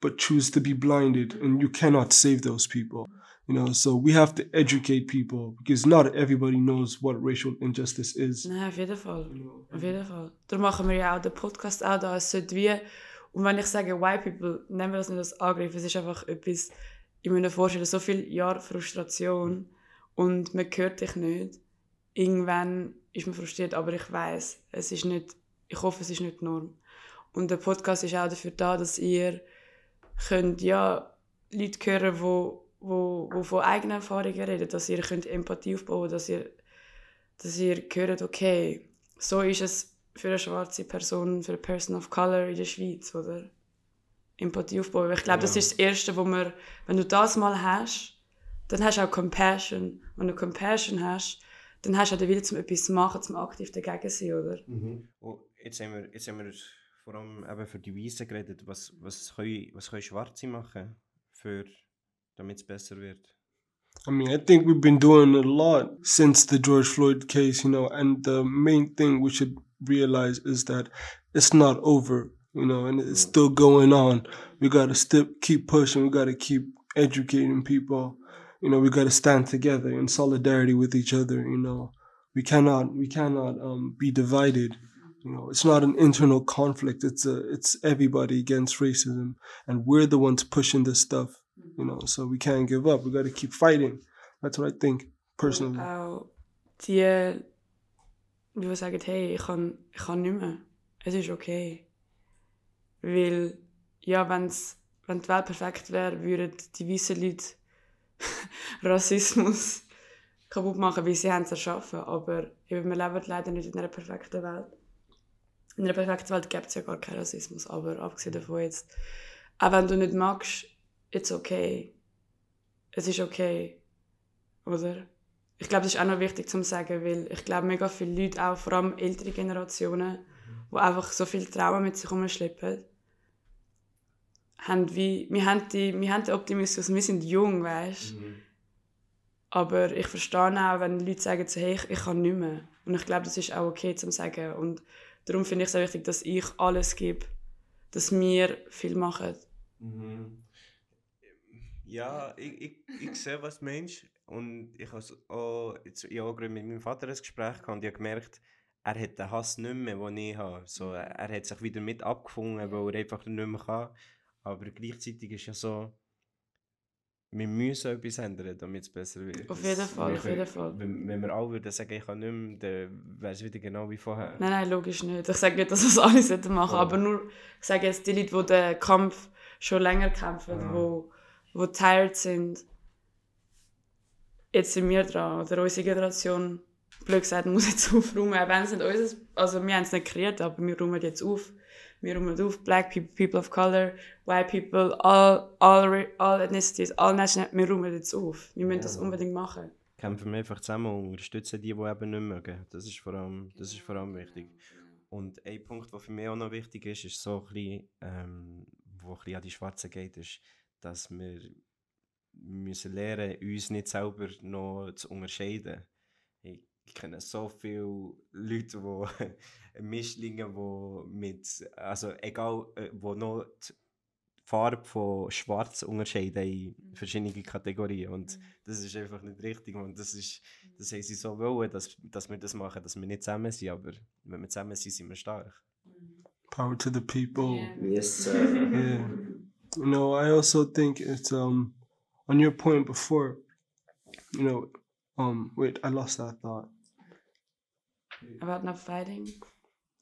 C: but choose to be blinded, and you cannot save those people. You know, so we have to educate people because not everybody knows what racial injustice is.
A: Nein, auf jeden Fall. Auf jeden Fall. Darum machen wir ja auch den Podcast auch da. Es sollte wie, und wenn ich sage White People, nehmen wir das nicht als Angriff. Es ist einfach etwas, ich muss mir vorstellen, so viele Jahre Frustration und man hört dich nicht. Irgendwann ist man frustriert, aber ich weiß, es ist nicht, ich hoffe, es ist nicht die Norm. Und der Podcast ist auch dafür da, dass ihr könnt, ja, Leute hören, die wo, wo von eigenen Erfahrungen reden, dass ihr könnt Empathie aufbauen dass ihr, dass ihr hört, okay, so ist es für eine schwarze Person, für eine Person of Color in der Schweiz, oder? Empathie aufbauen. Ich glaube, ja. das ist das Erste, wo man, wenn du das mal hast, dann hast du auch Compassion. Wenn du Compassion hast, dann hast du auch den Willen, zum etwas zu machen, zum aktiv dagegen zu sein, oder?
B: Mhm. Oh, jetzt, haben wir, jetzt haben wir vor allem eben für die Weißen geredet. Was, was, können, was können Schwarze machen für damit es besser wird?
C: I mean, I think we've been doing a lot since the George Floyd case, you know, and the main thing we should realize is that it's not over, you know, and it's still going on. We got to st- keep pushing, we got to keep educating people, you know, we got to stand together in solidarity with each other, you know. We cannot, we cannot um, be divided. You know, it's not an internal conflict. It's a, it's everybody against racism, and we're the ones pushing this stuff you know, so we can't give up. We got to keep fighting. That's what I think, personally.
A: Auch die, die sagen, hey, ich kann, ich kann nicht mehr. Es ist okay. Weil, ja, wenn's, wenn die Welt perfekt wäre, würden die weißen Leute Rassismus kaputt machen, weil sie es erschaffen. Aber eben, wir leben leider nicht in einer perfekten Welt. In einer perfekten Welt gibt es ja gar keinen Rassismus. Aber abgesehen davon jetzt, auch wenn du nicht magst, it's okay. Es ist okay. Oder? Ich glaube, das ist auch noch wichtig zu sagen, weil ich glaube, mega viele Leute, auch vor allem ältere Generationen, die einfach so viel Trauma mit sich herumschleppen, haben wie, wir haben, die, wir haben den Optimismus, wir sind jung, weißt mhm. Aber ich verstehe auch, wenn Leute sagen, so, hey, ich, ich kann nicht mehr. Und ich glaube, das ist auch okay zu sagen. Und darum finde ich es auch wichtig, dass ich alles gebe, dass wir viel machen.
B: Mhm. Ja, ich, ich, ich sehe, was du meinst. Und ich habe auch, jetzt, ich auch mit meinem Vater ein Gespräch gehabt und ich habe gemerkt, er hat den Hass nicht mehr, den ich habe. So, er hat sich wieder mit abgefunden, weil er einfach nicht mehr kann. Aber gleichzeitig ist ja so, wir müssen etwas ändern, damit es besser wird.
A: Auf jeden Fall,
B: wir,
A: auf jeden Fall.
B: Wenn, wenn wir alle würden sagen, ich kann nicht mehr, dann wäre es wieder genau wie vorher.
A: Nein, nein, logisch nicht. Ich sage nicht, dass wir es alle machen oh. aber nur, ich sage jetzt die Leute, die den Kampf schon länger kämpfen, ja. wo die tired sind. Jetzt sind wir dran, oder unsere Generation, blöd gesagt, muss jetzt aufräumen. Wenn es nicht unser, also wir haben es nicht kreiert, aber wir räumen jetzt auf. Wir räumen auf, Black people, people of color, white people, all, all, all ethnicities, all nationalities, wir räumen jetzt auf. Wir müssen ja. das unbedingt machen.
B: Kämpfen wir einfach zusammen und unterstützen die, die eben nicht mögen. Das ist vor allem, das ist vor allem wichtig. Und ein Punkt, der für mich auch noch wichtig ist, ist so ein bisschen, ähm, wo ein bisschen an die Schwarzen geht, ist, dass wir müssen lernen, uns nicht selber noch zu unterscheiden. Ich, kenne so viele Leute, die Mischlinge, die mit, also egal, äh, wo noch die Farbe von Schwarz unterscheiden in mhm. verschiedene Kategorien. Und mhm. das ist einfach nicht richtig. Und das ist, das haben sie so wollen, dass, dass wir das machen, dass wir nicht zusammen sind. Aber wenn wir zusammen sind, sind wir stark.
C: Power to the people.
B: Yeah. Yes, sir.
C: Yeah. You know, I also think it's um on your point before, you know, um wait, I lost that thought.
A: About not fighting?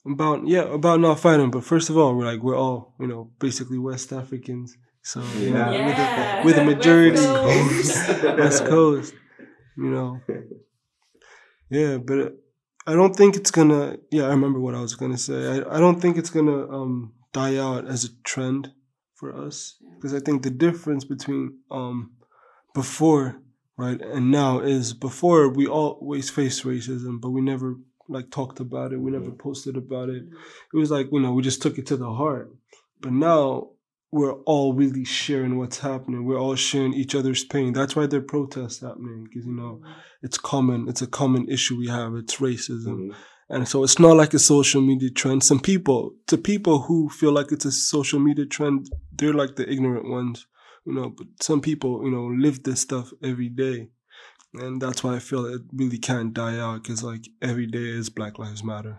C: About yeah, about not fighting, but first of all, we're like we're all, you know, basically West Africans. So you know, yeah. with, a, with a majority West Coast. West Coast. You know. Yeah, but I don't think it's gonna yeah, I remember what I was gonna say. I, I don't think it's gonna um die out as a trend for us because I think the difference between um before right and now is before we always faced racism but we never like talked about it we never mm-hmm. posted about it mm-hmm. it was like you know we just took it to the heart But now we're all really sharing what's happening. We're all sharing each other's pain. That's why there are protests happening because you know mm-hmm. it's common. It's a common issue we have. It's racism.
B: Mhm.
C: And so it's not like a social media trend. Some people, to people who feel like it's a social media trend, they're like the ignorant ones, you know. But some people, you know, live this stuff every day. And that's why I feel it really can't die out because, like, every day is Black Lives Matter.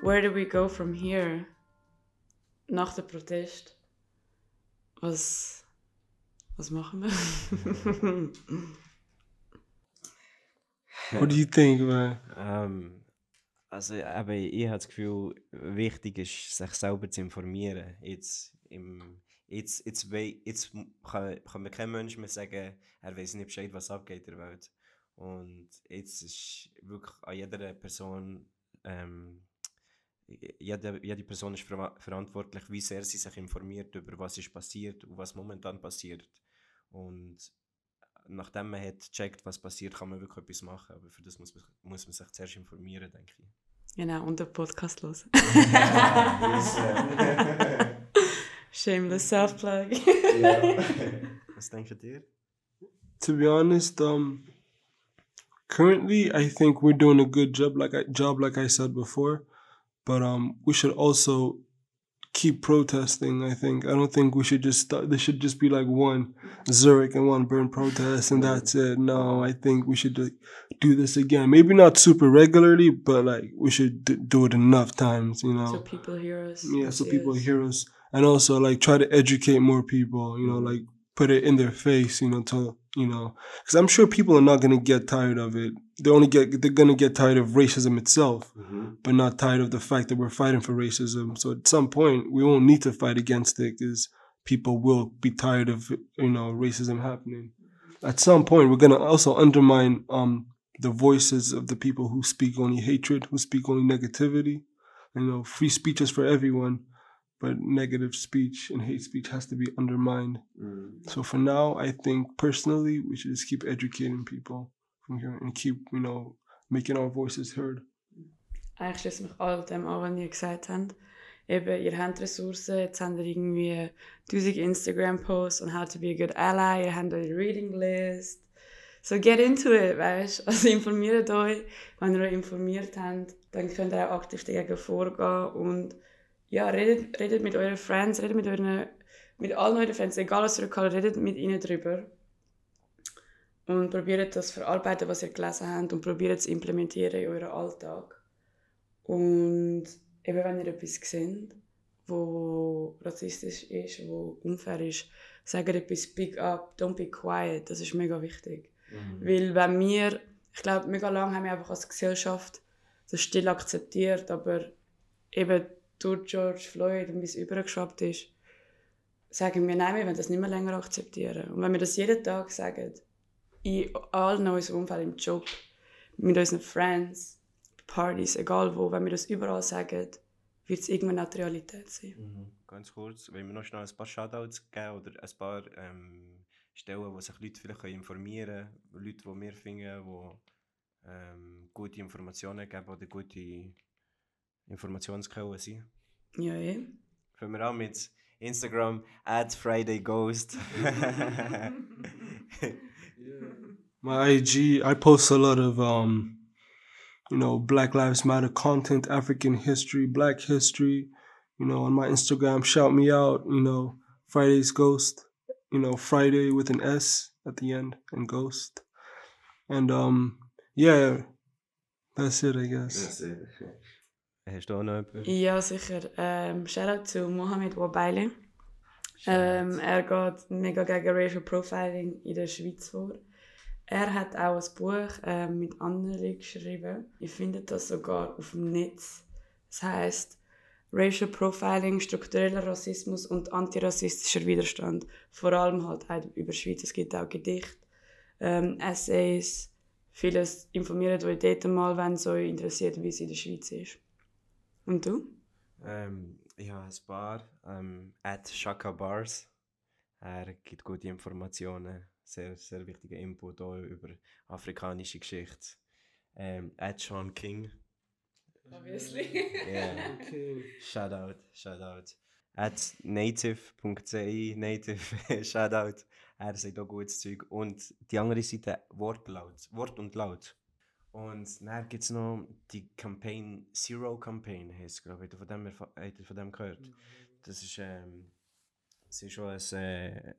A: Where do we go from here? Nach dem Protest? Was, was machen wir?
C: What do you think, man?
B: Ähm, also eben, ich habe das Gefühl, wichtig ist, sich selber zu informieren. Jetzt, im, jetzt, jetzt, jetzt kann, kann mir kein Mensch mehr sagen, er weiß nicht Bescheid, was abgeht in der Welt. Und jetzt ist wirklich an jeder Person, ähm, jede, jede Person ist ver verantwortlich, wie sehr sie sich informiert über was ist passiert und was momentan passiert. Und nachdem man hat gecheckt, was passiert, kann man wirklich etwas machen. Aber für das muss man, muss man sich zuerst informieren, denke ich.
A: genau, und den Podcast los. Shameless self-plug.
B: Was denkst du dir?
C: To be honest, um, currently I think we're doing a good job, like I job, like I said before. But um, we should also keep protesting. I think I don't think we should just start. There should just be like one Zurich and one Bern protest, and that's it. No, I think we should like, do this again. Maybe not super regularly, but like we should d- do it enough times. You know.
A: so people hear us.
C: yeah so people
A: us.
C: hear us and also like try to educate more people you know like put it in their face you know to you know because i'm sure people are not going to get tired of it. They only get they're going to get tired of racism itself but not tired of the fact that we're fighting for racism. So at some point we won't need to fight against it because people will be tired of you know racism happening. At some point we're going to also undermine um the voices of the people who speak only hatred who speak only negativity you know, free speech is for everyone, but negative speech and hate speech has to be undermined. Mm. So for now, I think personally, we should just keep educating people from here and keep, you know, making our voices heard.
A: Eigentlich schließe mich all dem an, was ihr gesagt habt. Eben, ihr uh, habt Ressourcen, jetzt habt ihr irgendwie uh, 1000 Instagram-Posts on how to be a good ally, ihr habt eure Reading List. So get into it, weißt du? Also informiert euch. Wenn ihr euch informiert habt, dann könnt ihr auch aktiv dagegen vorgehen und ja, redet, redet mit euren Friends, redet mit euren, mit allen euren Friends, egal was ihr könnt, redet mit ihnen drüber. Und probiert das verarbeiten, was ihr gelesen habt und probiert es implementieren in euren Alltag. Und eben wenn ihr etwas seht, wo rassistisch ist, wo unfair ist, sagt etwas Speak up, don't be quiet, das ist mega wichtig. Weil wenn wir, ich glaube, mega lange haben wir einfach als Gesellschaft das still akzeptiert, aber eben durch George Floyd und wie es übergeschwappt ist, sagen wir, nein, wir wollen das nicht mehr länger akzeptieren. Und wenn wir das jeden Tag sagen, in allen unserem Umfeld, im Job, mit unseren Friends, Partys, egal wo, wenn wir das überall sagen, wird es irgendwann auch die Realität sein.
B: Ganz kurz, wenn wir noch schnell ein paar Shoutouts geben oder ein paar ähm, Stellen, wo sich Leute vielleicht informieren können, Leute, die wir finden, die ähm, gute Informationen geben oder gute Informationsquellen sind.
A: Ja, eh.
B: Fangen wir an mit Instagram, at Friday FridayGhost.
C: My IG, I post a lot of, um, you know, Black Lives Matter content, African history, Black history. You know, on my Instagram, shout me out. You know, Friday's Ghost. You know, Friday with an S at the end and Ghost. And um, yeah, that's it, I guess.
B: Hast du auch noch etwas?
A: Ja, sicher. Ähm, Shoutout zu Mohamed Wabaili. Ähm, er geht mega gegen Racial Profiling in der Schweiz vor. Er hat auch ein Buch ähm, mit anderen geschrieben. Ihr findet das sogar auf dem Netz. Das heißt Racial Profiling, struktureller Rassismus und antirassistischer Widerstand. Vor allem halt auch über die Schweiz. Es gibt auch Gedichte, ähm, Essays, vieles. Informiert euch dort mal, wenn es euch interessiert, wie es in der Schweiz ist. Und du?
B: Ähm, ich habe ein paar. Ähm, at Shaka Bars. Er gibt gute Informationen, sehr, sehr wichtiger Input auch über afrikanische Geschichte. Ähm, Ed Sean King.
A: Obviously.
B: Yeah.
C: Okay.
B: Shout out, shout out. At native.ci, native, shout out. Er sagt auch gutes Zeug. Und die andere Seite Wortlaut, Wort und Laut. Und dann gibt es noch die Campaign, Zero Campaign heißt es, glaube ich. Von dem, habt ihr von dem gehört? Das ist, ähm, es ist schon ein äh,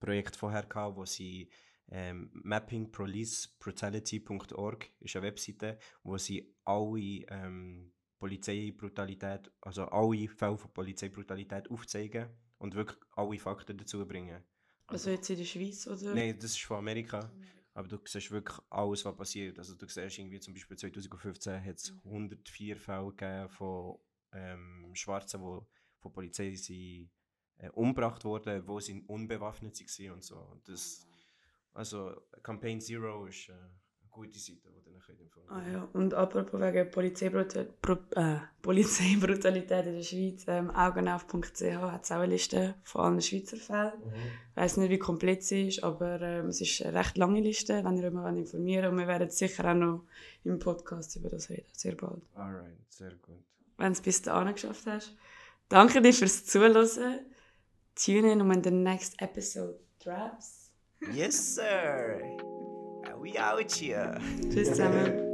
B: Projekt vorher gehabt, wo sie ähm, mappingpolicebrutality.org ist eine Webseite, wo sie alle ähm, Polizeibrutalität, also alle Fälle von Polizeibrutalität aufzeigen und wirklich alle Fakten dazu bringen.
A: Also jetzt in der Schweiz, oder?
B: Nein, das ist von Amerika. Aber du siehst wirklich alles, was passiert. Also du siehst irgendwie zum Beispiel 2015 hat es 104 Fälle gegeben von ähm, Schwarzen, die von Polizei sind, äh, umgebracht wurden, wo sie unbewaffnet waren und so. Und das, also Campaign Zero ist äh, gute Seite, die dann könnt empfehlen
A: Ah ja, und apropos wegen äh, Polizeibrutalität in der Schweiz, ähm, augenauf.ch hat es auch eine Liste von allen Schweizer Fällen. Ich weiss nicht, wie komplett sie ist, aber ähm, es ist eine recht lange Liste, wenn ihr mal informieren wollt. Und wir werden sicher auch noch im Podcast über das reden, sehr bald.
B: Alright, sehr gut.
A: Wenn du es bis dahin geschafft hast. Danke dir fürs Zuhören. Tune in, when the next episode drops.
B: Yes, sir! We out here!
A: Tschüss zusammen.